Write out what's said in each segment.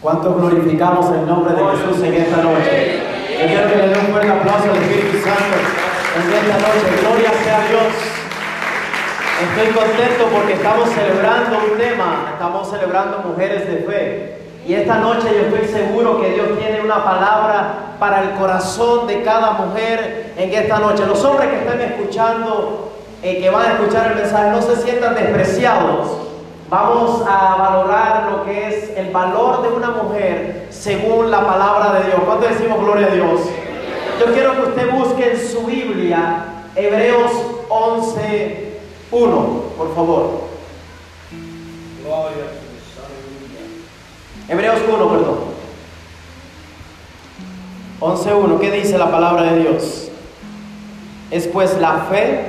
¿Cuánto glorificamos el nombre de Jesús en esta noche? Yo quiero que le dé un fuerte aplauso al Espíritu Santo en esta noche. Gloria sea Dios. Estoy contento porque estamos celebrando un tema, estamos celebrando mujeres de fe. Y esta noche yo estoy seguro que Dios tiene una palabra para el corazón de cada mujer en esta noche. Los hombres que están escuchando, eh, que van a escuchar el mensaje, no se sientan despreciados. Vamos a valorar lo que es el valor de una mujer según la palabra de Dios. ¿Cuánto decimos gloria a Dios? Yo quiero que usted busque en su Biblia Hebreos 11, 1, por favor. Hebreos 1, perdón. 11.1, ¿qué dice la palabra de Dios? Es pues la fe.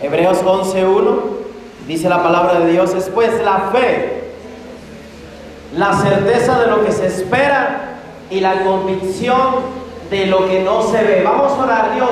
Hebreos 11.1 Dice la palabra de Dios, es pues la fe, la certeza de lo que se espera y la convicción de lo que no se ve. Vamos a orar, Dios.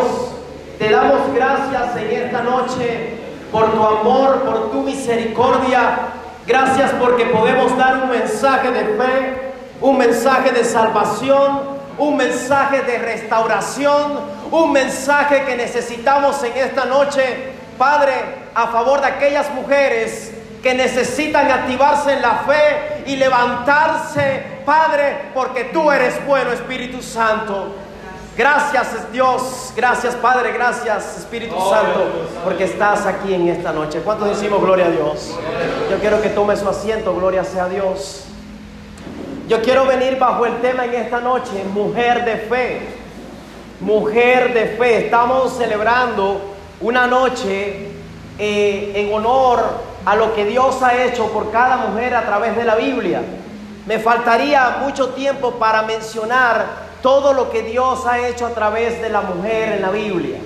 Te damos gracias en esta noche por tu amor, por tu misericordia. Gracias porque podemos dar un mensaje de fe, un mensaje de salvación, un mensaje de restauración, un mensaje que necesitamos en esta noche Padre, a favor de aquellas mujeres que necesitan activarse en la fe y levantarse, Padre, porque tú eres bueno, Espíritu Santo. Gracias Dios, gracias Padre, gracias Espíritu Santo, porque estás aquí en esta noche. ¿Cuántos decimos gloria a Dios? Yo quiero que tome su asiento, gloria sea Dios. Yo quiero venir bajo el tema en esta noche, mujer de fe. Mujer de fe. Estamos celebrando una noche eh, en honor a lo que Dios ha hecho por cada mujer a través de la Biblia. Me faltaría mucho tiempo para mencionar todo lo que Dios ha hecho a través de la mujer en la Biblia.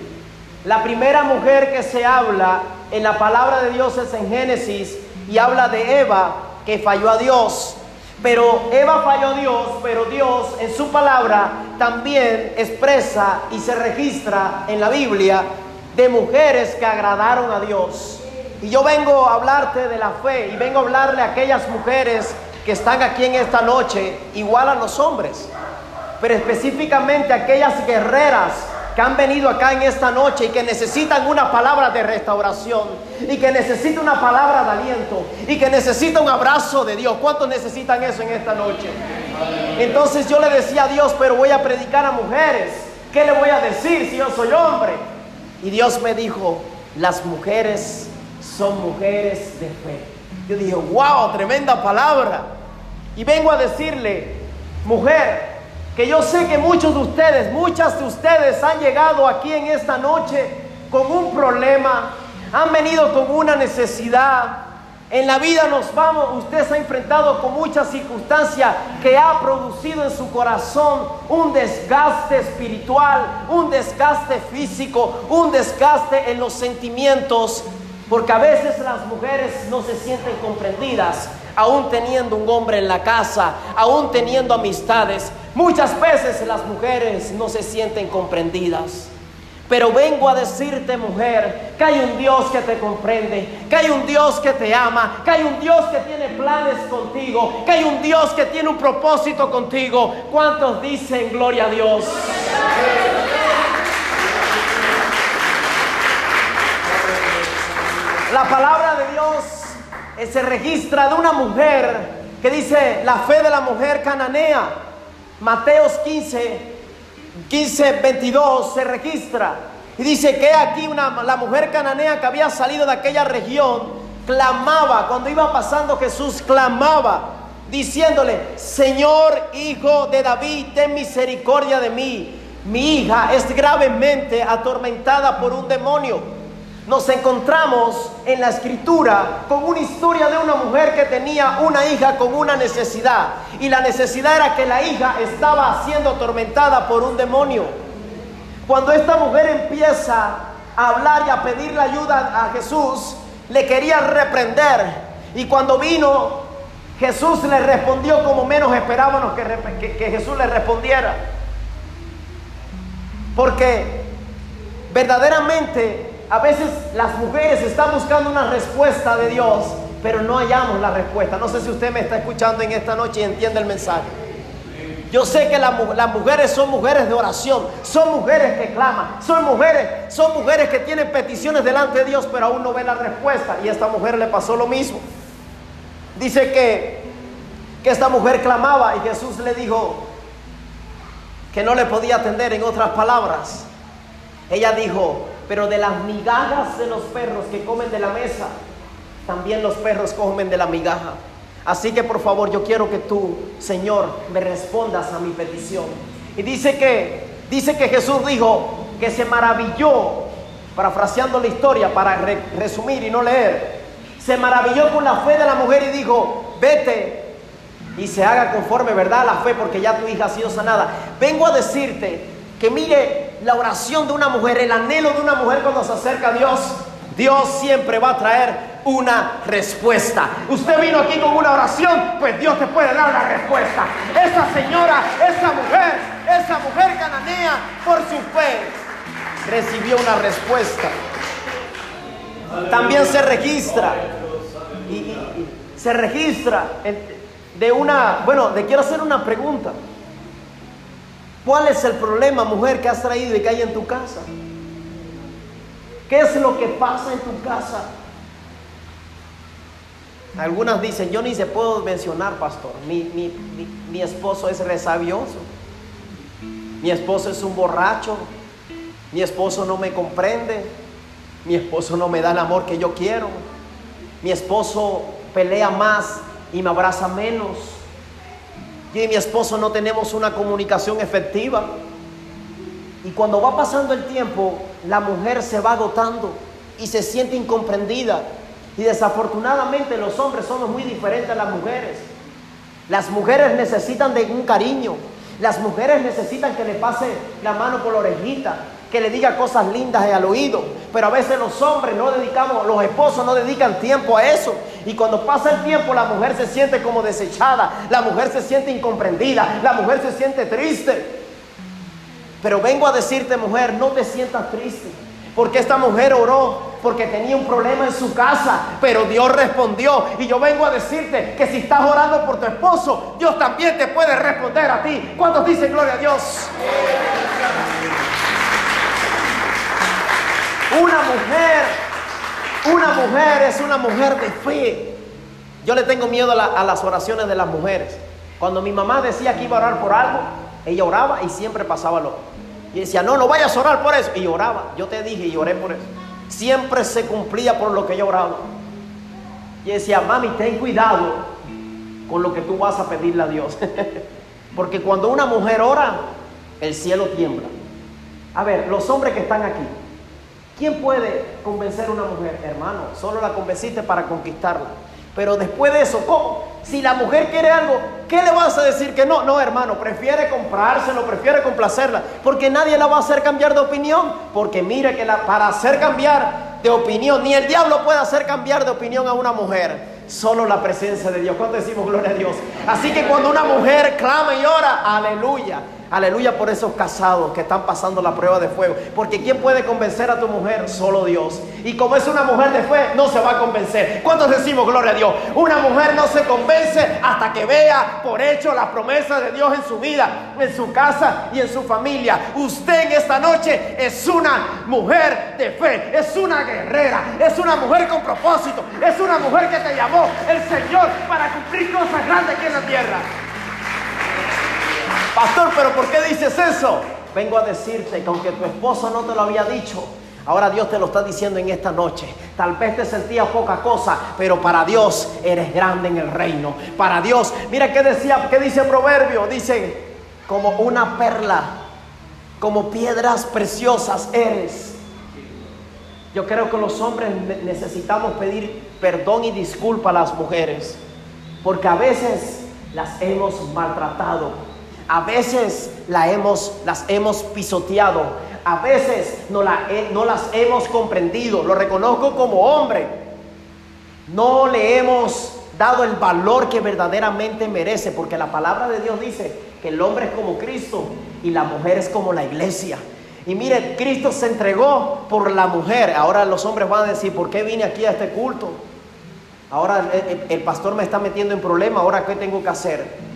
La primera mujer que se habla en la palabra de Dios es en Génesis y habla de Eva que falló a Dios. Pero Eva falló a Dios, pero Dios en su palabra también expresa y se registra en la Biblia de mujeres que agradaron a Dios. Y yo vengo a hablarte de la fe y vengo a hablarle a aquellas mujeres que están aquí en esta noche, igual a los hombres, pero específicamente aquellas guerreras que han venido acá en esta noche y que necesitan una palabra de restauración y que necesitan una palabra de aliento y que necesitan un abrazo de Dios. ¿Cuántos necesitan eso en esta noche? Entonces yo le decía a Dios, pero voy a predicar a mujeres. ¿Qué le voy a decir si yo soy hombre? Y Dios me dijo, las mujeres son mujeres de fe. Yo dije, wow, tremenda palabra. Y vengo a decirle, mujer, que yo sé que muchos de ustedes, muchas de ustedes han llegado aquí en esta noche con un problema, han venido con una necesidad, en la vida nos vamos, usted se ha enfrentado con muchas circunstancias que ha producido en su corazón un desgaste espiritual, un desgaste físico, un desgaste en los sentimientos, porque a veces las mujeres no se sienten comprendidas, aún teniendo un hombre en la casa, aún teniendo amistades. Muchas veces las mujeres no se sienten comprendidas. Pero vengo a decirte, mujer, que hay un Dios que te comprende, que hay un Dios que te ama, que hay un Dios que tiene planes contigo, que hay un Dios que tiene un propósito contigo. ¿Cuántos dicen gloria a Dios? La palabra de Dios eh, se registra de una mujer que dice la fe de la mujer cananea. Mateos 15, 15, 22 se registra y dice que aquí una, la mujer cananea que había salido de aquella región clamaba, cuando iba pasando Jesús clamaba, diciéndole, Señor Hijo de David, ten misericordia de mí. Mi hija es gravemente atormentada por un demonio nos encontramos en la escritura con una historia de una mujer que tenía una hija con una necesidad. Y la necesidad era que la hija estaba siendo atormentada por un demonio. Cuando esta mujer empieza a hablar y a pedirle ayuda a Jesús, le quería reprender. Y cuando vino, Jesús le respondió como menos esperábamos que, que Jesús le respondiera. Porque verdaderamente a veces las mujeres están buscando una respuesta de Dios pero no hallamos la respuesta. No sé si usted me está escuchando en esta noche y entiende el mensaje. Yo sé que las mujeres son mujeres de oración, son mujeres que claman, son mujeres, son mujeres que tienen peticiones delante de Dios, pero aún no ven la respuesta. Y a esta mujer le pasó lo mismo. Dice que, que esta mujer clamaba y Jesús le dijo que no le podía atender en otras palabras. Ella dijo, pero de las migajas de los perros que comen de la mesa, también los perros comen de la migaja. Así que por favor yo quiero que tú, Señor, me respondas a mi petición. Y dice que, dice que Jesús dijo que se maravilló, parafraseando la historia para resumir y no leer, se maravilló con la fe de la mujer y dijo, vete y se haga conforme, ¿verdad? La fe porque ya tu hija ha sido sanada. Vengo a decirte que mire la oración de una mujer, el anhelo de una mujer cuando se acerca a Dios, Dios siempre va a traer una respuesta. Usted vino aquí con una oración, pues Dios te puede dar la respuesta. Esa señora, esa mujer, esa mujer cananea, por su fe, recibió una respuesta. También se registra, y, se registra de una, bueno, le quiero hacer una pregunta. ¿Cuál es el problema, mujer, que has traído y que hay en tu casa? ¿Qué es lo que pasa en tu casa? Algunas dicen, yo ni se puedo mencionar, pastor. Mi, esposo es resabioso. Mi esposo es un borracho. Mi esposo no me comprende. Mi esposo no me da el amor que yo quiero. Mi esposo pelea más y me abraza menos. Yo y mi esposo no tenemos una comunicación efectiva. Y cuando va pasando el tiempo, la mujer se va agotando y se siente incomprendida y desafortunadamente los hombres somos muy diferentes a las mujeres. Las mujeres necesitan de un cariño. Las mujeres necesitan que le pase la mano por la orejita, que le diga cosas lindas al oído. Pero a veces los hombres no dedicamos, los esposos no dedican tiempo a eso. Y cuando pasa el tiempo la mujer se siente como desechada, la mujer se siente incomprendida, la mujer se siente triste. Pero vengo a decirte mujer, no te sientas triste. Porque esta mujer oró porque tenía un problema en su casa, pero Dios respondió. Y yo vengo a decirte que si estás orando por tu esposo, Dios también te puede responder a ti. ¿Cuántos dicen gloria a Dios? Una mujer, una mujer es una mujer de fe. Yo le tengo miedo a, las oraciones de las mujeres. Cuando mi mamá decía que iba a orar por algo, ella oraba y siempre pasaba lo y decía, no, no vayas a orar por eso. Y oraba. Yo te dije y oré por eso. Siempre se cumplía por lo que yo oraba. Y decía, mami, ten cuidado con lo que tú vas a pedirle a Dios. Porque cuando una mujer ora, el cielo tiembla. A ver, los hombres que están aquí, ¿quién puede convencer a una mujer? Hermano, solo la convenciste para conquistarla. Pero después de eso, ¿cómo? Si la mujer quiere algo, ¿qué le vas a decir que no? No, hermano, prefiere comprárselo, prefiere complacerla, porque nadie la va a hacer cambiar de opinión. Porque mire que para hacer cambiar de opinión, ni el diablo puede hacer cambiar de opinión a una mujer. Solo la presencia de Dios. ¿Cuánto decimos gloria a Dios? Así que cuando una mujer clama y ora, aleluya. Aleluya por esos casados que están pasando la prueba de fuego. Porque ¿quién puede convencer a tu mujer? Solo Dios. Y como es una mujer de fe, no se va a convencer. ¿Cuántos decimos gloria a Dios? Una mujer no se convence hasta que vea por hecho la promesa de Dios en su vida, en su casa y en su familia. Usted en esta noche es una mujer de fe, es una guerrera, es una mujer con propósito, es una mujer que te llamó el Señor para cumplir cosas grandes aquí en la tierra. Pastor, pero ¿por qué dices eso? Vengo a decirte que aunque tu esposo no te lo había dicho, ahora Dios te lo está diciendo en esta noche. Tal vez te sentías poca cosa, pero para Dios eres grande en el reino. Para Dios, mira qué decía, qué dice el proverbio, dice como una perla, como piedras preciosas eres. Yo creo que los hombres necesitamos pedir perdón y disculpa a las mujeres, porque a veces las hemos maltratado a veces la hemos, las hemos pisoteado. A veces no, la, no las hemos comprendido. Lo reconozco como hombre. No le hemos dado el valor que verdaderamente merece. Porque la palabra de Dios dice que el hombre es como Cristo y la mujer es como la iglesia. Y mire, Cristo se entregó por la mujer. Ahora los hombres van a decir, ¿por qué vine aquí a este culto? Ahora el, pastor me está metiendo en problema, ahora ¿qué tengo que hacer?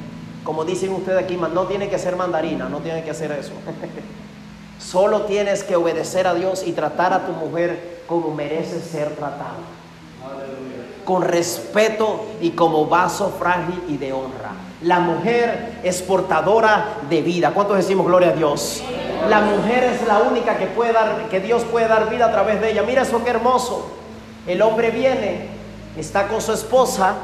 Como dicen ustedes aquí, no tiene que ser mandarina, no tiene que hacer eso. Solo tienes que obedecer a Dios y tratar a tu mujer como merece ser tratada. Con respeto y como vaso frágil y de honra. La mujer es portadora de vida. ¿Cuántos decimos gloria a Dios? La mujer es la única que puede dar, que Dios puede dar vida a través de ella. Mira eso qué hermoso. El hombre viene, está con su esposa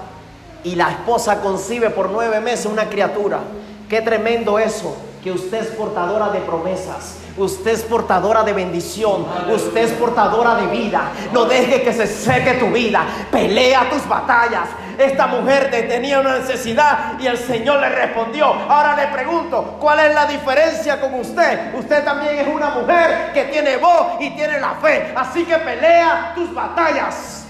y la esposa concibe por nueve meses una criatura. Qué tremendo eso, que usted es portadora de promesas. Usted es portadora de bendición. Usted es portadora de vida. No deje que se seque tu vida. Pelea tus batallas. Esta mujer tenía una necesidad y el Señor le respondió. Ahora le pregunto, ¿cuál es la diferencia con usted? Usted también es una mujer que tiene voz y tiene la fe. Así que pelea tus batallas.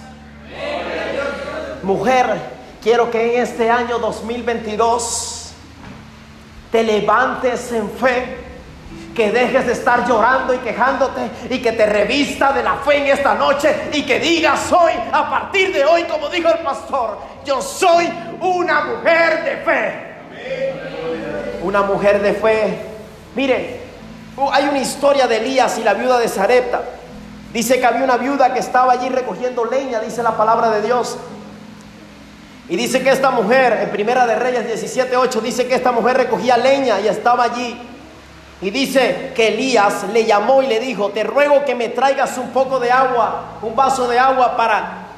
Mujer, quiero que en este año 2022 te levantes en fe que dejes de estar llorando y quejándote y que te revista de la fe en esta noche y que digas hoy, a partir de hoy, como dijo el pastor, yo soy una mujer de fe. Una mujer de fe. Mire, uh, hay una historia de Elías y la viuda de Zarepta. Dice que había una viuda que estaba allí recogiendo leña, dice la palabra de Dios. Y dice que esta mujer, en Primera de Reyes 17:8, dice que esta mujer recogía leña y estaba allí y dice que Elías le llamó y le dijo, te ruego que me traigas un poco de agua, un vaso de agua para,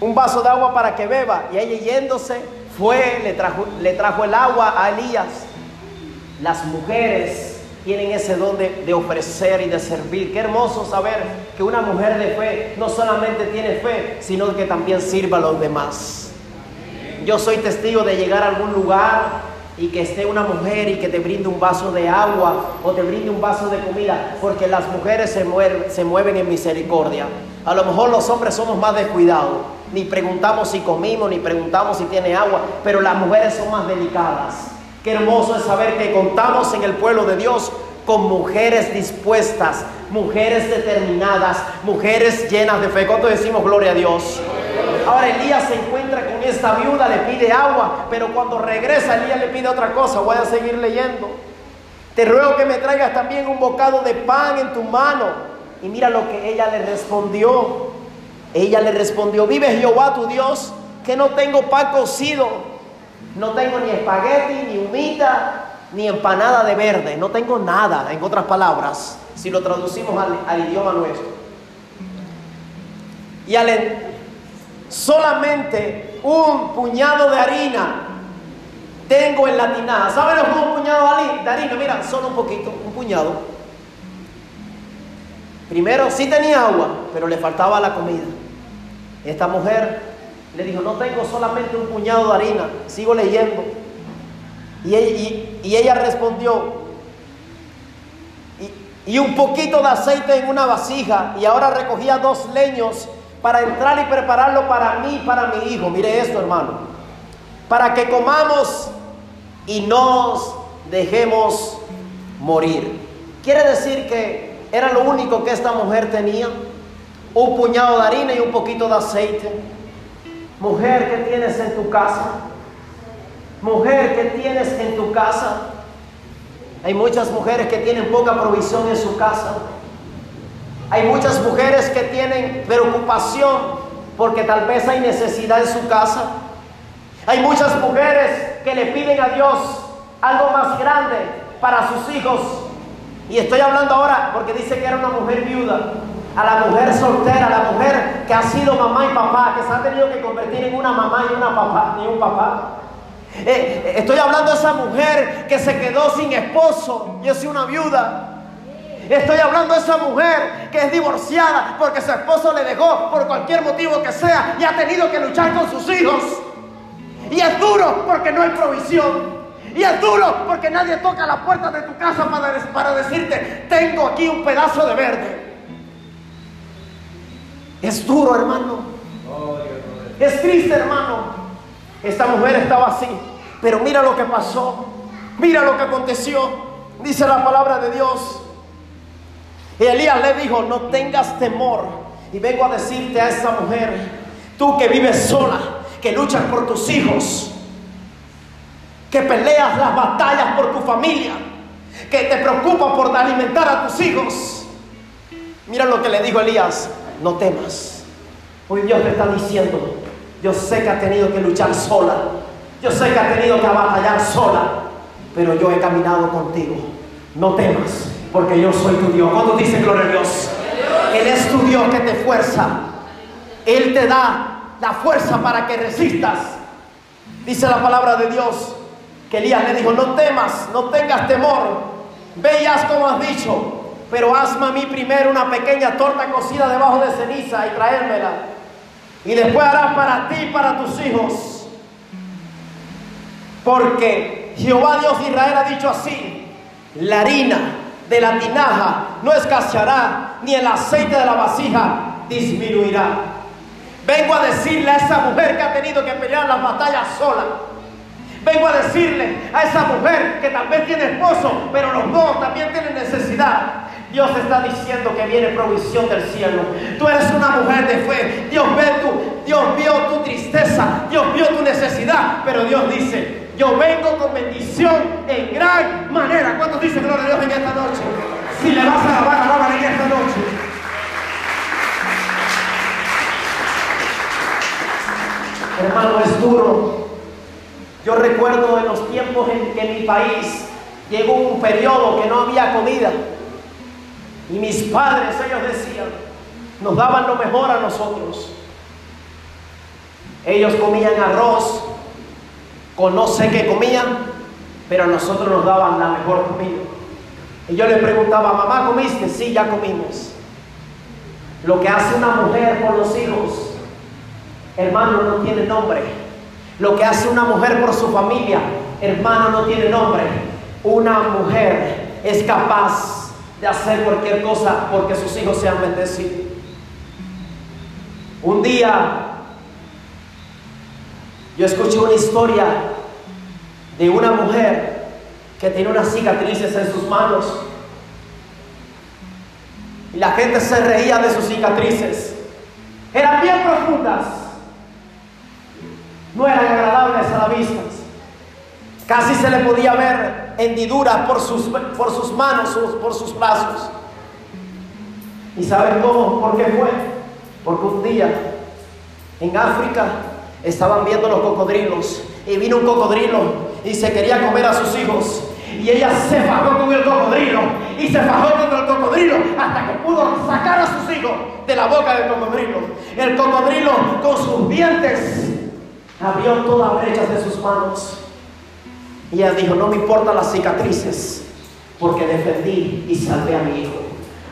un vaso de agua para que beba. Y ella yéndose fue, le trajo, le trajo el agua a Elías. Las mujeres tienen ese don de, de, ofrecer y de servir. Qué hermoso saber que una mujer de fe no solamente tiene fe, sino que también sirva a los demás. Yo soy testigo de llegar a algún lugar y que esté una mujer y que te brinde un vaso de agua o te brinde un vaso de comida, porque las mujeres se mueven, se mueven en misericordia. A lo mejor los hombres somos más descuidados, ni preguntamos si comimos, ni preguntamos si tiene agua, pero las mujeres son más delicadas. Qué hermoso es saber que contamos en el pueblo de Dios con mujeres dispuestas, mujeres determinadas, mujeres llenas de fe. ¿Cuánto decimos gloria a Dios? Ahora Elías se encuentra con esta viuda, le pide agua, pero cuando regresa Elías le pide otra cosa. Voy a seguir leyendo. Te ruego que me traigas también un bocado de pan en tu mano. Y mira lo que ella le respondió. Ella le respondió, vive Jehová tu Dios, que no tengo pan cocido, no tengo ni espagueti, ni humita, ni empanada de verde, no tengo nada, en otras palabras, si lo traducimos al, idioma nuestro. Y al, solamente un puñado de harina tengo en la tinaja. ¿Saben lo que es un puñado de harina? Mira, solo un poquito, un puñado. Primero sí tenía agua, pero le faltaba la comida. Esta mujer le dijo, no tengo solamente un puñado de harina, sigo leyendo. Y ella, respondió, y, y un poquito de aceite en una vasija, y ahora recogía dos leños para entrar y prepararlo para mí para mi hijo. Mire esto, hermano. Para que comamos y nos dejemos morir. Quiere decir que era lo único que esta mujer tenía. Un puñado de harina y un poquito de aceite. Mujer, ¿qué tienes en tu casa? Mujer, ¿qué tienes en tu casa? Hay muchas mujeres que tienen poca provisión en su casa. Hay muchas mujeres que tienen preocupación porque tal vez hay necesidad en su casa. Hay muchas mujeres que le piden a Dios algo más grande para sus hijos. Y estoy hablando ahora porque dice que era una mujer viuda. A la mujer soltera, a la mujer que ha sido mamá y papá, que se ha tenido que convertir en una mamá y una papá, y un papá. Eh, estoy hablando de esa mujer que se quedó sin esposo. Yo soy una viuda. Estoy hablando de esa mujer que es divorciada porque su esposo le dejó por cualquier motivo que sea y ha tenido que luchar con sus hijos. Y es duro porque no hay provisión. Y es duro porque nadie toca la puerta de tu casa para, para decirte, tengo aquí un pedazo de verde. Es duro, hermano. Es triste, hermano. Esta mujer estaba así. Pero mira lo que pasó. Mira lo que aconteció. Dice la palabra de Dios. Y Elías le dijo, no tengas temor. Y vengo a decirte a esa mujer Tú que vives sola, que luchas por tus hijos, que peleas las batallas por tu familia, que te preocupas por alimentar a tus hijos. Mira lo que le dijo Elías, no temas. Hoy Dios te está diciendo, yo sé que ha tenido que luchar sola, yo sé que ha tenido que batallar sola, pero yo he caminado contigo. No temas, porque yo soy tu Dios. Cuando dice gloria a Dios, Él es tu Dios que te fuerza. Él te da la fuerza para que resistas. Dice la palabra de Dios que Elías le dijo, no temas, no tengas temor. Veas como has dicho, pero hazme a mí primero una pequeña torta cocida debajo de ceniza y traérmela. Y después harás para ti y para tus hijos. Porque Jehová Dios de Israel ha dicho así, la harina de la tinaja no escaseará, ni el aceite de la vasija disminuirá. Vengo a decirle a esa mujer que ha tenido que pelear las batallas sola. Vengo a decirle a esa mujer que tal vez tiene esposo, pero los dos también tienen necesidad. Dios está diciendo que viene provisión del cielo. Tú eres una mujer de fe. Dios tu, Dios vio tu tristeza, Dios vio tu necesidad, pero Dios dice, yo vengo con bendición en gran manera. ¿Cuántos dicen gloria a Dios en esta noche? Si le vas a alabar, alabar en esta noche. Hermano, es duro. Yo recuerdo en los tiempos en que mi país llegó un periodo que no había comida. Y mis padres, ellos decían, nos daban lo mejor a nosotros. Ellos comían arroz con no sé qué comían, pero a nosotros nos daban la mejor comida. Y yo le preguntaba, mamá, ¿comiste? Sí, ya comimos. Lo que hace una mujer por los hijos, hermano, no tiene nombre. Lo que hace una mujer por su familia, hermano, no tiene nombre. Una mujer es capaz de hacer cualquier cosa porque sus hijos sean bendecidos. Un día yo escuché una historia de una mujer que tiene unas cicatrices en sus manos. Y la gente se reía de sus cicatrices. Eran bien profundas. No eran agradables a la vista. Casi se le podía ver hendidura por sus, por sus manos, por sus brazos. ¿Y saben cómo? ¿Por qué fue? Porque un día en África estaban viendo los cocodrilos y vino un cocodrilo y se quería comer a sus hijos. Y ella se fajó con el cocodrilo y se fajó con el cocodrilo hasta que pudo sacar a sus hijos de la boca del cocodrilo. El cocodrilo con sus dientes abrió todas brechas de sus manos y ella dijo, no me importan las cicatrices, porque defendí y salvé a mi hijo.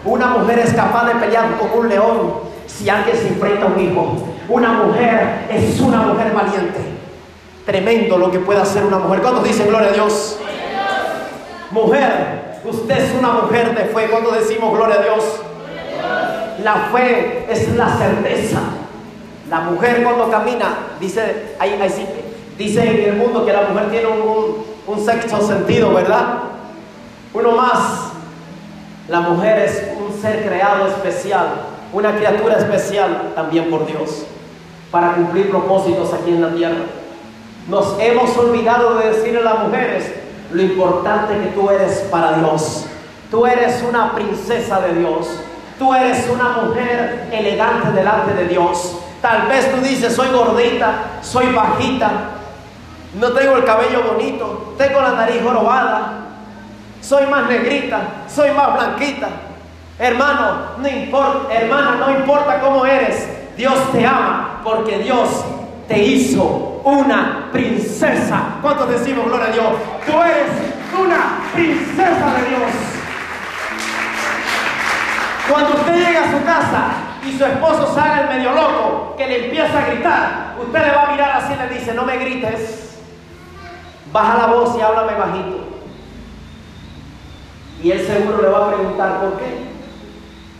Una mujer es capaz de pelear con un león si alguien se enfrenta a un hijo. Una mujer es una mujer valiente. Tremendo lo que puede hacer una mujer. ¿Cuántos dicen gloria a Dios? Mujer, usted es una mujer de fe. cuando decimos gloria a Dios? La fe es la certeza. La mujer cuando camina, dice, ahí, ahí sí, Dice en el mundo que la mujer tiene un, sexto sentido, ¿verdad? Uno más. La mujer es un ser creado especial, una criatura especial también por Dios, para cumplir propósitos aquí en la tierra. Nos hemos olvidado de decirle a las mujeres lo importante que tú eres para Dios. Tú eres una princesa de Dios. Tú eres una mujer elegante delante de Dios. Tal vez tú dices, soy gordita, soy bajita, no tengo el cabello bonito, tengo la nariz jorobada, soy más negrita, soy más blanquita. Hermano, no importa, hermana, no importa cómo eres, Dios te ama porque Dios te hizo una princesa. ¿Cuántos decimos gloria a Dios? Tú eres una princesa de Dios. Cuando usted llega a su casa y su esposo sale el medio loco, que le empieza a gritar, usted le va a mirar así y le dice, no me grites, baja la voz y háblame bajito. Y él seguro le va a preguntar por qué.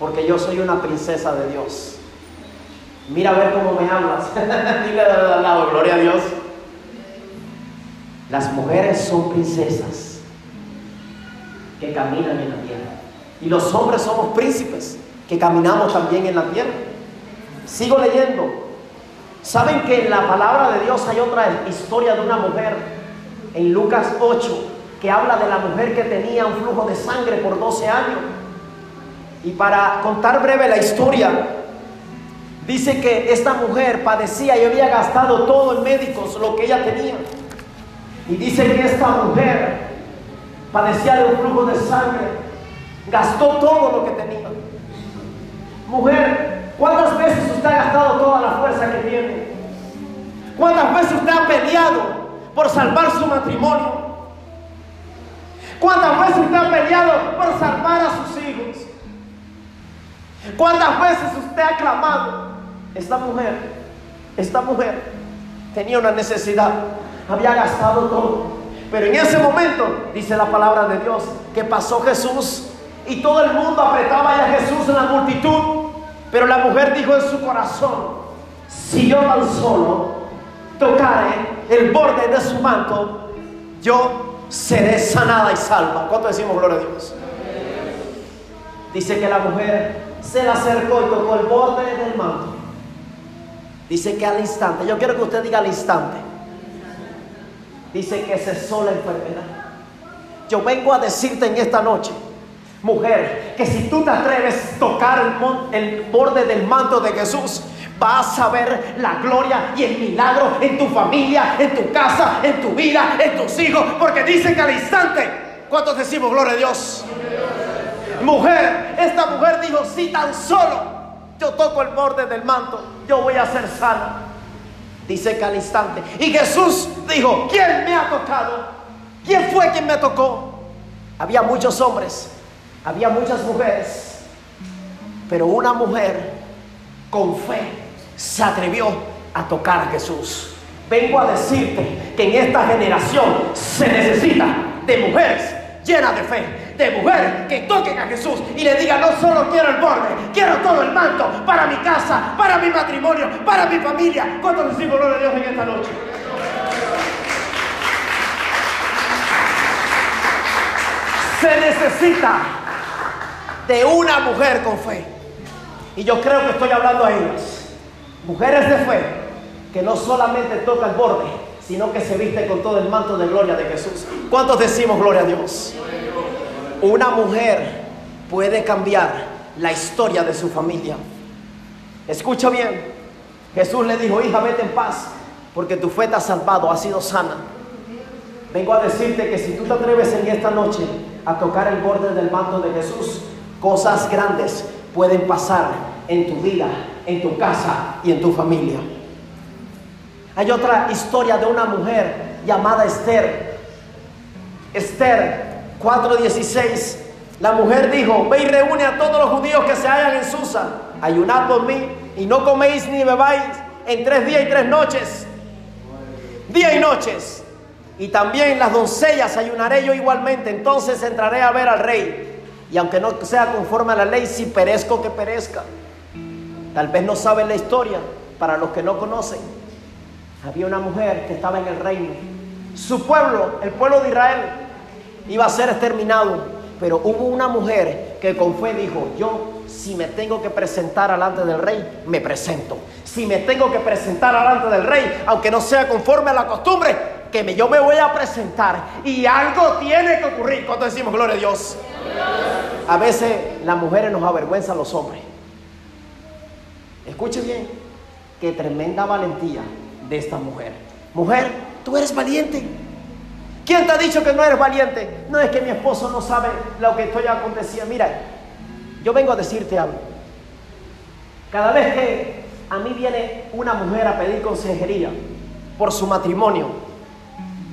Porque yo soy una princesa de Dios. Mira a ver cómo me hablas. Dile al lado, gloria a Dios. Las mujeres son princesas que caminan en la tierra. Y los hombres somos príncipes que caminamos también en la tierra. Sigo leyendo. Saben que en la palabra de Dios hay otra historia de una mujer en Lucas 8 que habla de la mujer que tenía un flujo de sangre por 12 años. Y para contar breve la historia, dice que esta mujer padecía y había gastado todo en médicos lo que ella tenía. Y dice que esta mujer padecía de un flujo de sangre, gastó todo lo que tenía. Mujer, ¿cuántas veces usted ha gastado toda la fuerza que tiene? ¿Cuántas veces usted ha peleado por salvar su matrimonio? ¿Cuántas veces usted ha peleado por salvar a sus hijos? ¿Cuántas veces usted ha clamado? Esta mujer, esta mujer tenía una necesidad, había gastado todo. Pero en ese momento, dice la palabra de Dios, que pasó Jesús y todo el mundo apretaba a Jesús en la multitud. Pero la mujer dijo en su corazón, si yo tan solo tocare el borde de su manto, yo seré sanada y salva. ¿Cuánto decimos gloria a Dios? Dice que la mujer se le acercó y tocó el borde del manto. Dice que al instante, yo quiero que usted diga al instante, dice que cesó la enfermedad. Yo vengo a decirte en esta noche, mujer, que si tú te atreves a tocar el, borde del manto de Jesús, vas a ver la gloria y el milagro en tu familia, en tu casa, en tu vida, en tus hijos, porque dice que al instante, ¿cuántos decimos gloria a Dios? Mujer, esta mujer dijo, si tan solo yo toco el borde del manto, yo voy a ser sana. Dice que al instante. Y Jesús dijo, ¿quién me ha tocado? ¿Quién fue quien me tocó? Había muchos hombres, había muchas mujeres, pero una mujer con fe se atrevió a tocar a Jesús. Vengo a decirte que en esta generación se necesita de mujeres llenas de fe, de mujeres que toquen a Jesús y le digan, no solo quiero el borde, quiero todo el manto para mi casa, para mi matrimonio, para mi familia. ¿Cuántos decimos gloria a Dios en esta noche? Se necesita de una mujer con fe. Y yo creo que estoy hablando a ellas. Mujeres de fe que no solamente toca el borde, sino que se viste con todo el manto de gloria de Jesús. ¿Cuántos decimos gloria a Dios? Una mujer puede cambiar la historia de su familia. Escucha bien. Jesús le dijo, hija, vete en paz, porque tu fe te ha salvado, ha sido sana. Vengo a decirte que si tú te atreves en esta noche a tocar el borde del manto de Jesús, cosas grandes pueden pasar en tu vida, en tu casa y en tu familia. Hay otra historia de una mujer llamada Esther. Esther 4:16. La mujer dijo, ve y reúne a todos los judíos que se hallan en Susa, ayunad por mí y no coméis ni bebáis en tres días y tres noches. Día y noches. Y también las doncellas ayunaré yo igualmente. Entonces entraré a ver al rey. Y aunque no sea conforme a la ley, si perezco que perezca. Tal vez no saben la historia para los que no conocen. Había una mujer que estaba en el reino. Su pueblo, el pueblo de Israel, iba a ser exterminado. Pero hubo una mujer que con fe dijo, yo si me tengo que presentar delante del rey, me presento. Si me tengo que presentar delante del rey, aunque no sea conforme a la costumbre, que yo me voy a presentar. Y algo tiene que ocurrir. cuando decimos gloria a Dios? A veces las mujeres nos avergüenzan los hombres. Escuche bien, qué tremenda valentía de esta mujer. Mujer, tú eres valiente. ¿Quién te ha dicho que no eres valiente? No es que mi esposo no sabe lo que estoy aconteciendo. Mira, yo vengo a decirte algo. Cada vez que a mí viene una mujer a pedir consejería por su matrimonio,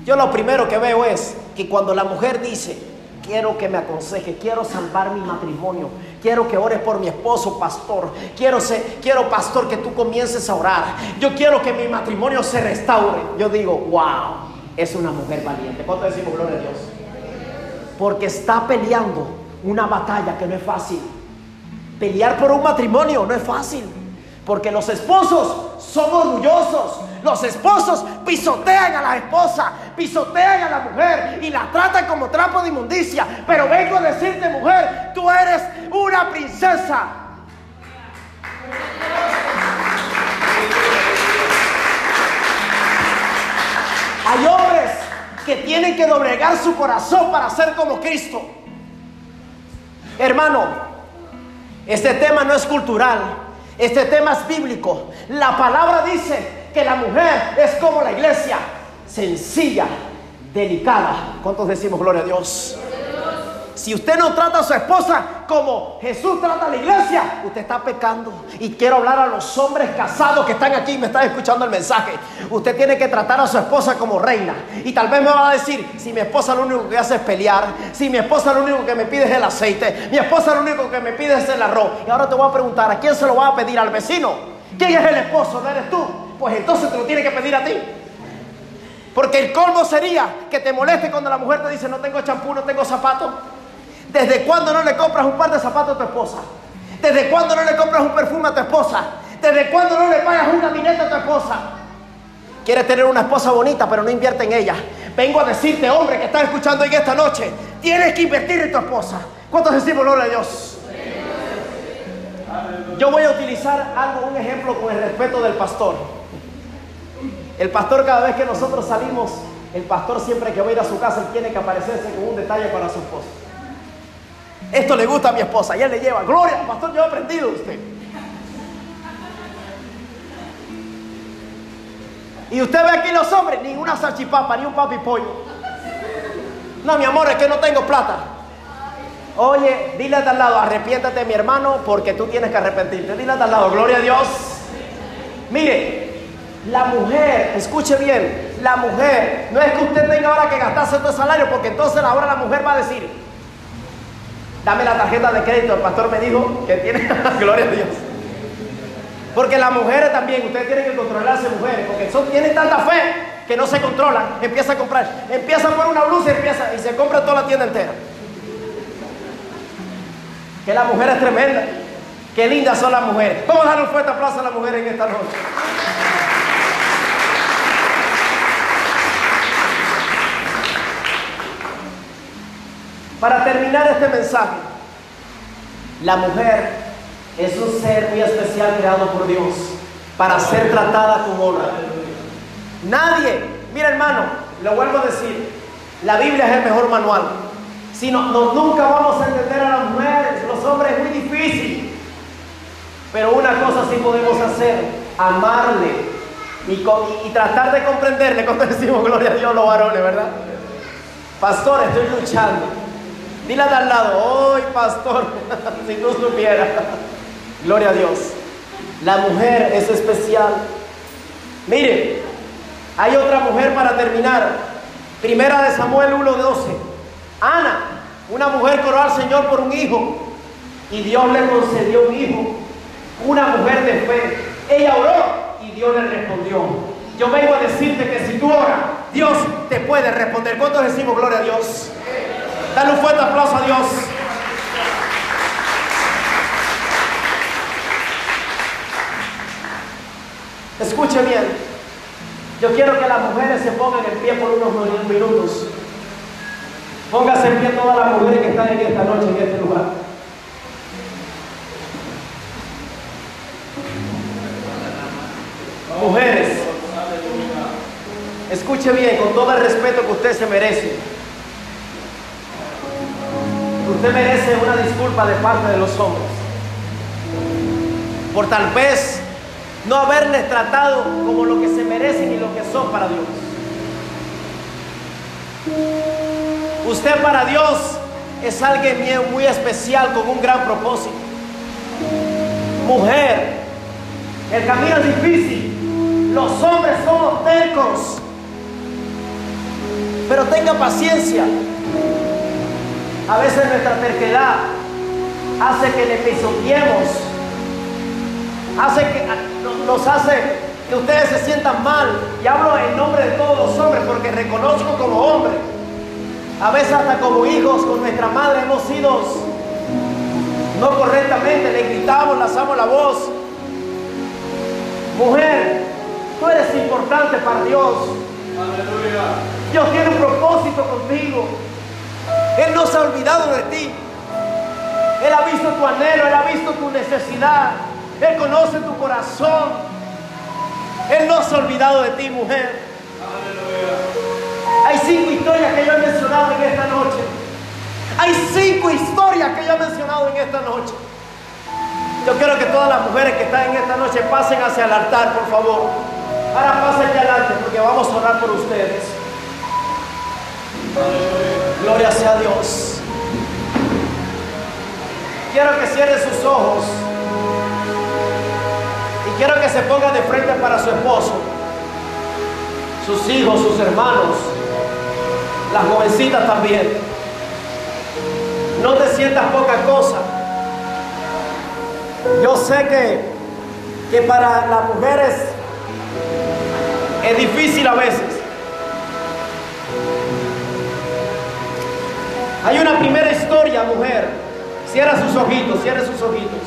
yo lo primero que veo es que cuando la mujer dice, quiero que me aconseje, quiero salvar mi matrimonio, quiero que ores por mi esposo, pastor, quiero, ser, quiero pastor que tú comiences a orar, yo quiero que mi matrimonio se restaure. Yo digo, wow, es una mujer valiente. ¿Cuánto decimos gloria a Dios? Porque está peleando una batalla que no es fácil. Pelear por un matrimonio no es fácil. Porque los esposos son orgullosos. Los esposos pisotean a la esposa, pisotean a la mujer y la tratan como trapo de inmundicia. Pero vengo a decirte, mujer, tú eres una princesa. Que tienen que doblegar su corazón para ser como Cristo. Hermano, este tema no es cultural, este tema es bíblico. La palabra dice que la mujer es como la iglesia, sencilla, delicada. ¿Cuántos decimos gloria a Dios? Si usted no trata a su esposa como Jesús trata a la iglesia, usted está pecando. Y quiero hablar a los hombres casados que están aquí y me están escuchando el mensaje. Usted tiene que tratar a su esposa como reina. Y tal vez me va a decir, si mi esposa lo único que hace es pelear, si mi esposa lo único que me pide es el aceite, mi esposa lo único que me pide es el arroz. Y ahora te voy a preguntar, ¿a quién se lo va a pedir? ¿Al vecino? ¿Quién es el esposo? ¿No eres tú? Pues entonces te lo tiene que pedir a ti. Porque el colmo sería que te moleste cuando la mujer te dice no tengo champú, no tengo zapatos. ¿Desde cuándo no le compras un par de zapatos a tu esposa? ¿Desde cuándo no le compras un perfume a tu esposa? ¿Desde cuándo no le pagas un gabinete a tu esposa? Quieres tener una esposa bonita, pero no invierte en ella. Vengo a decirte, hombre, que estás escuchando en esta noche, tienes que invertir en tu esposa. ¿Cuántos decimos gloria a Dios? Yo voy a utilizar algo, un ejemplo con el respeto del pastor. El pastor cada vez que nosotros salimos, el pastor siempre que va a ir a su casa, él tiene que aparecerse con un detalle para su esposa. Esto le gusta a mi esposa él le lleva, gloria, pastor, yo he aprendido de usted. Y usted ve aquí los hombres, ni una salchipapa, ni un papi pollo. No, mi amor, es que no tengo plata. Oye, dile al lado, arrepiéntate mi hermano, porque tú tienes que arrepentirte. Dile al lado, gloria a Dios. Mire, la mujer, escuche bien, la mujer, no es que usted tenga ahora que gastarse todo salario, porque entonces ahora la mujer va a decir, Dame la tarjeta de crédito. El pastor me dijo que tiene, gloria a Dios. Porque las mujeres también, ustedes tienen que controlarse mujeres, porque son, tienen tanta fe que no se controlan. Empieza a comprar, empieza a poner una blusa y empieza y se compra toda la tienda entera. Que la mujer es tremenda. Qué lindas son las mujeres. Vamos a dar un fuerte aplauso a las mujeres en esta noche. Para terminar este mensaje, la mujer es un ser muy especial creado por Dios para ser tratada con honra. Nadie, mira hermano, lo vuelvo a decir, la Biblia es el mejor manual. Si no, nunca vamos a entender a las mujeres, los hombres es muy difícil. Pero una cosa sí podemos hacer, amarle y, tratar de comprenderle, como decimos, gloria a Dios los varones, ¿verdad? Pastor, estoy luchando. Dile al lado, ¡ay, pastor! si tú supieras. Gloria a Dios. La mujer es especial. Mire, hay otra mujer para terminar. Primera de Samuel 1:12. Ana, una mujer coró al Señor por un hijo y Dios le concedió un hijo. Una mujer de fe. Ella oró y Dios le respondió. Yo vengo a decirte que si tú oras, Dios te puede responder. ¿Cuántos decimos gloria a Dios? Dale un fuerte aplauso a Dios. Escuche bien. Yo quiero que las mujeres se pongan en pie por unos minutos. Póngase en pie todas las mujeres que están en esta noche, en este lugar. Mujeres, escuche bien, con todo el respeto que usted se merece. Usted merece una disculpa de parte de los hombres por tal vez no haberles tratado como lo que se merecen y lo que son para Dios. Usted para Dios es alguien muy especial con un gran propósito. Mujer, el camino es difícil. Los hombres somos tercos. Pero tenga paciencia. A veces nuestra terquedad hace que le pisoteemos, hace que nos hace que ustedes se sientan mal. Y hablo en nombre de todos los hombres porque reconozco como hombre. A veces hasta como hijos con nuestra madre hemos sido no correctamente, le gritamos, lanzamos la voz. Mujer, tú eres importante para Dios. Dios tiene un propósito contigo. Él no se ha olvidado de ti. Él ha visto tu anhelo, Él ha visto tu necesidad. Él conoce tu corazón. Él no se ha olvidado de ti, mujer. Hay cinco historias que yo he mencionado en esta noche. Hay cinco historias que yo he mencionado en esta noche. Yo quiero que todas las mujeres que están en esta noche pasen hacia el altar, por favor. Ahora pasen adelante porque vamos a orar por ustedes. Gloria sea Dios. Quiero que cierre sus ojos. Y quiero que se ponga de frente para su esposo, sus hijos, sus hermanos, las jovencitas también. No te sientas poca cosa. Yo sé que, que para las mujeres es difícil a veces. Hay una primera historia, mujer. Cierra sus ojitos, cierra sus ojitos.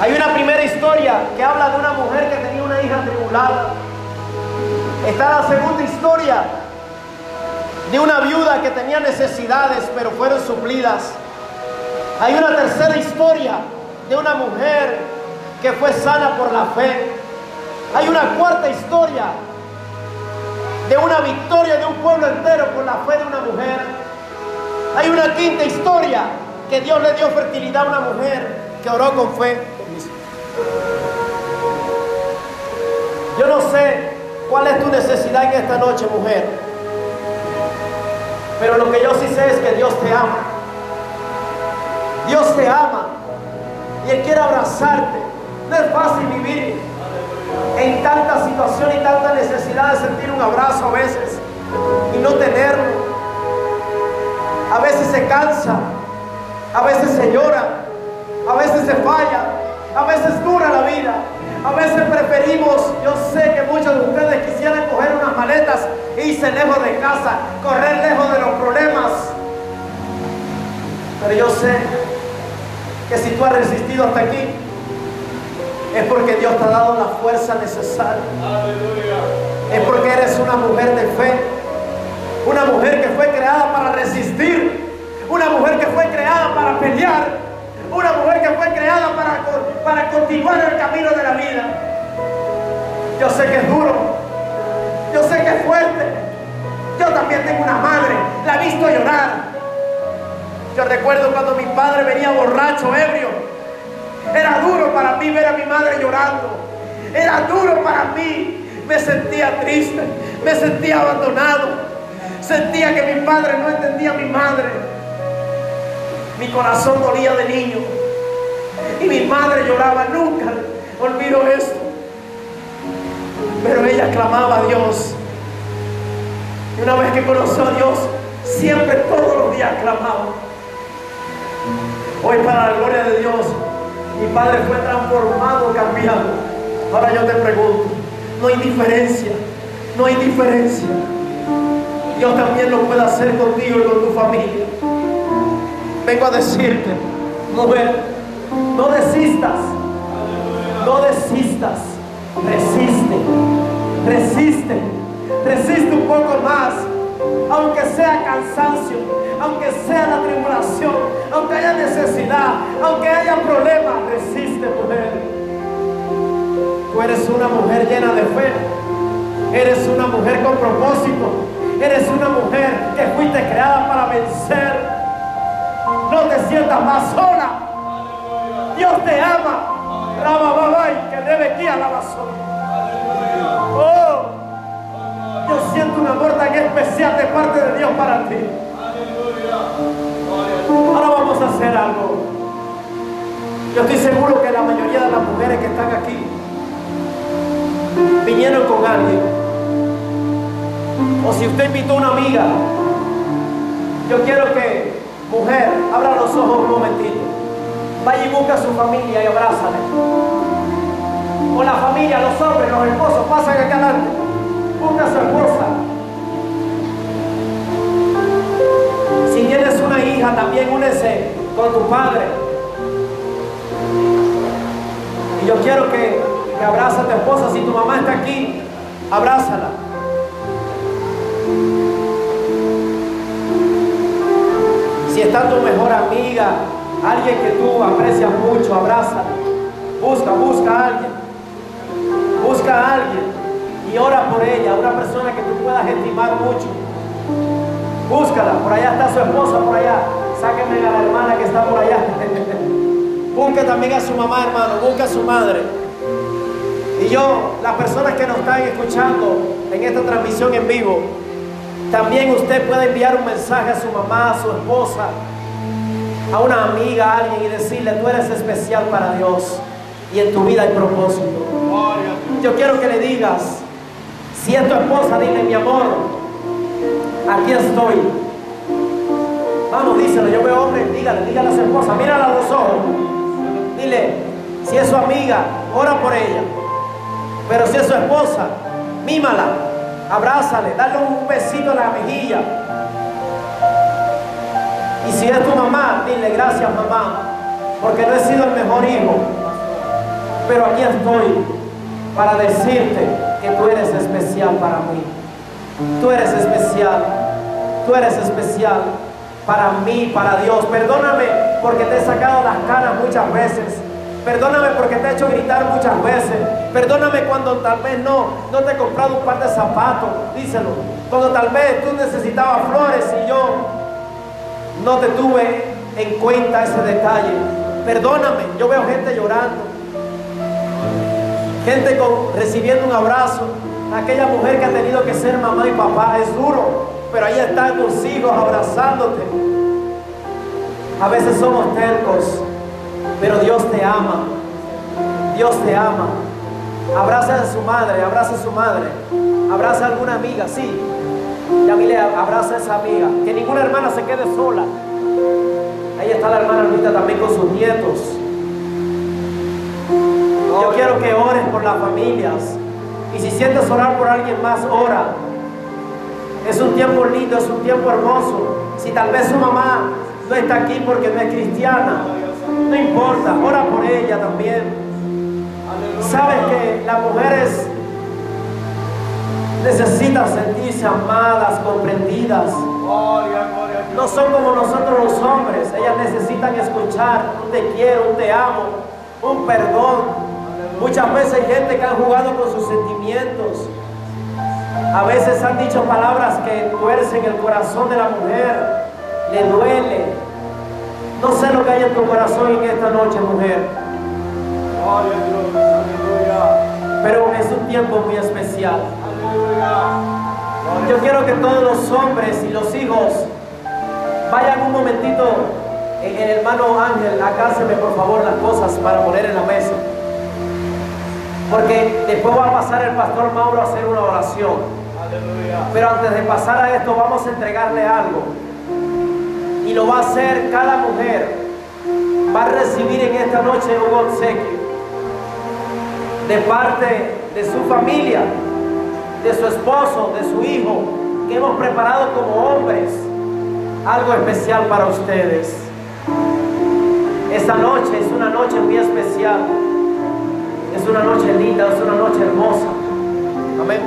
Hay una primera historia que habla de una mujer que tenía una hija tribulada. Está la segunda historia de una viuda que tenía necesidades, pero fueron suplidas. Hay una tercera historia de una mujer que fue sana por la fe. Hay una cuarta historia de una victoria de un pueblo entero por la fe de una mujer. Hay una quinta historia que Dios le dio fertilidad a una mujer que oró con fe. Yo no sé cuál es tu necesidad en esta noche, mujer. Pero lo que yo sí sé es que Dios te ama. Dios te ama. Y Él quiere abrazarte. No es fácil vivir en tanta situación y tanta necesidad de sentir un abrazo a veces y no tenerlo. A veces se cansa, a veces se llora, a veces se falla, a veces dura la vida. A veces preferimos, yo sé que muchos de ustedes quisieran coger unas maletas e irse lejos de casa, correr lejos de los problemas. Pero yo sé que si tú has resistido hasta aquí, es porque Dios te ha dado la fuerza necesaria. Es porque eres una mujer de fe. Una mujer que fue creada para resistir. Una mujer que fue creada para pelear. Una mujer que fue creada para, para continuar el camino de la vida. Yo sé que es duro. Yo sé que es fuerte. Yo también tengo una madre. La he visto llorar. Yo recuerdo cuando mi padre venía borracho, ebrio. Era duro para mí ver a mi madre llorando. Era duro para mí. Me sentía triste. Me sentía abandonado. Sentía que mi padre no entendía a mi madre. Mi corazón dolía de niño. Y mi madre lloraba. Nunca olvido esto. Pero ella clamaba a Dios. Y una vez que conoció a Dios, siempre todos los días clamaba. Hoy para la gloria de Dios, mi padre fue transformado, cambiado. Ahora yo te pregunto, no hay diferencia, no hay diferencia. Dios también lo puede hacer contigo y con tu familia. Vengo a decirte, mujer, no desistas, no desistas, resiste, resiste, resiste un poco más, aunque sea cansancio, aunque sea la tribulación, aunque haya necesidad, aunque haya problemas, resiste, mujer. Tú eres una mujer llena de fe, eres una mujer con propósito, eres una mujer que fuiste creada para vencer. No te sientas más sola. Dios te ama. Rabababay, que debe aquí a la basura. Oh, yo siento un amor tan especial de parte de Dios para ti. Ahora vamos a hacer algo. Yo estoy seguro que la mayoría de las mujeres que están aquí vinieron con alguien. O si usted invitó a una amiga, yo quiero que, mujer, abra los ojos un momentito. Vaya y busca a su familia y abrázale. O la familia, los hombres, los esposos, pasan acá adelante. Busca a su esposa. Si tienes una hija, también únese con tu padre. Y yo quiero que, que abrace a tu esposa. Si tu mamá está aquí, abrázala. Si está tu mejor amiga, alguien que tú aprecias mucho, abrázala. Busca, busca a alguien. Busca a alguien y ora por ella, una persona que tú puedas estimar mucho. Búscala, por allá está su esposa, por allá. Sáquenme a la hermana que está por allá. Busca también a su mamá, hermano, busca a su madre. Y yo, las personas que nos están escuchando en esta transmisión en vivo, también usted puede enviar un mensaje a su mamá, a su esposa, a una amiga, a alguien y decirle, tú eres especial para Dios y en tu vida hay propósito. Yo quiero que le digas, si es tu esposa, dile, mi amor, aquí estoy. Vamos, díselo, yo veo hombre, dígale, dígale a su esposa, mírala a los ojos. Dile, si es su amiga, ora por ella. Pero si es su esposa, mímala, abrázale, dale un besito en la mejilla. Y si es tu mamá, dile gracias mamá, porque no he sido el mejor hijo. Pero aquí estoy para decirte que tú eres especial para mí. Tú eres especial. Tú eres especial para mí, para Dios. Perdóname porque te he sacado las caras muchas veces. Perdóname porque te he hecho gritar muchas veces. Perdóname cuando tal vez no, no te he comprado un par de zapatos. Díselo. Cuando tal vez tú necesitabas flores y yo no te tuve en cuenta ese detalle. Perdóname. Yo veo gente llorando. Gente con, recibiendo un abrazo. Aquella mujer que ha tenido que ser mamá y papá es duro, pero ahí están tus hijos abrazándote. A veces somos tercos, pero Dios te ama. Dios te ama. Abraza a su madre, abraza a su madre. Abraza a alguna amiga, sí. le abraza a esa amiga. Que ninguna hermana se quede sola. Ahí está la hermana Luita también con sus nietos. Yo quiero que ores por las familias. Y si sientes orar por alguien más, ora. Es un tiempo lindo, es un tiempo hermoso. Si tal vez su mamá no está aquí porque no es cristiana, no importa, ora por ella también. Sabes que las mujeres necesitan sentirse amadas, comprendidas. No son como nosotros los hombres, ellas necesitan escuchar un te quiero, un te amo, un perdón, Muchas veces hay gente que ha jugado con sus sentimientos. A veces han dicho palabras que tuercen el corazón de la mujer. Le duele. No sé lo que hay en tu corazón en esta noche, mujer. Pero es un tiempo muy especial. Yo quiero que todos los hombres y los hijos vayan un momentito. El hermano Ángel, acá se me por favor las cosas para poner en la mesa. Porque después va a pasar el pastor Mauro a hacer una oración. Pero antes de pasar a esto vamos a entregarle algo. Y lo va a hacer cada mujer. Va a recibir en esta noche un obsequio. De parte de su familia, de su esposo, de su hijo, que hemos preparado como hombres algo especial para ustedes. Esta noche es una noche muy especial. Es una noche linda, es una noche hermosa. Amén.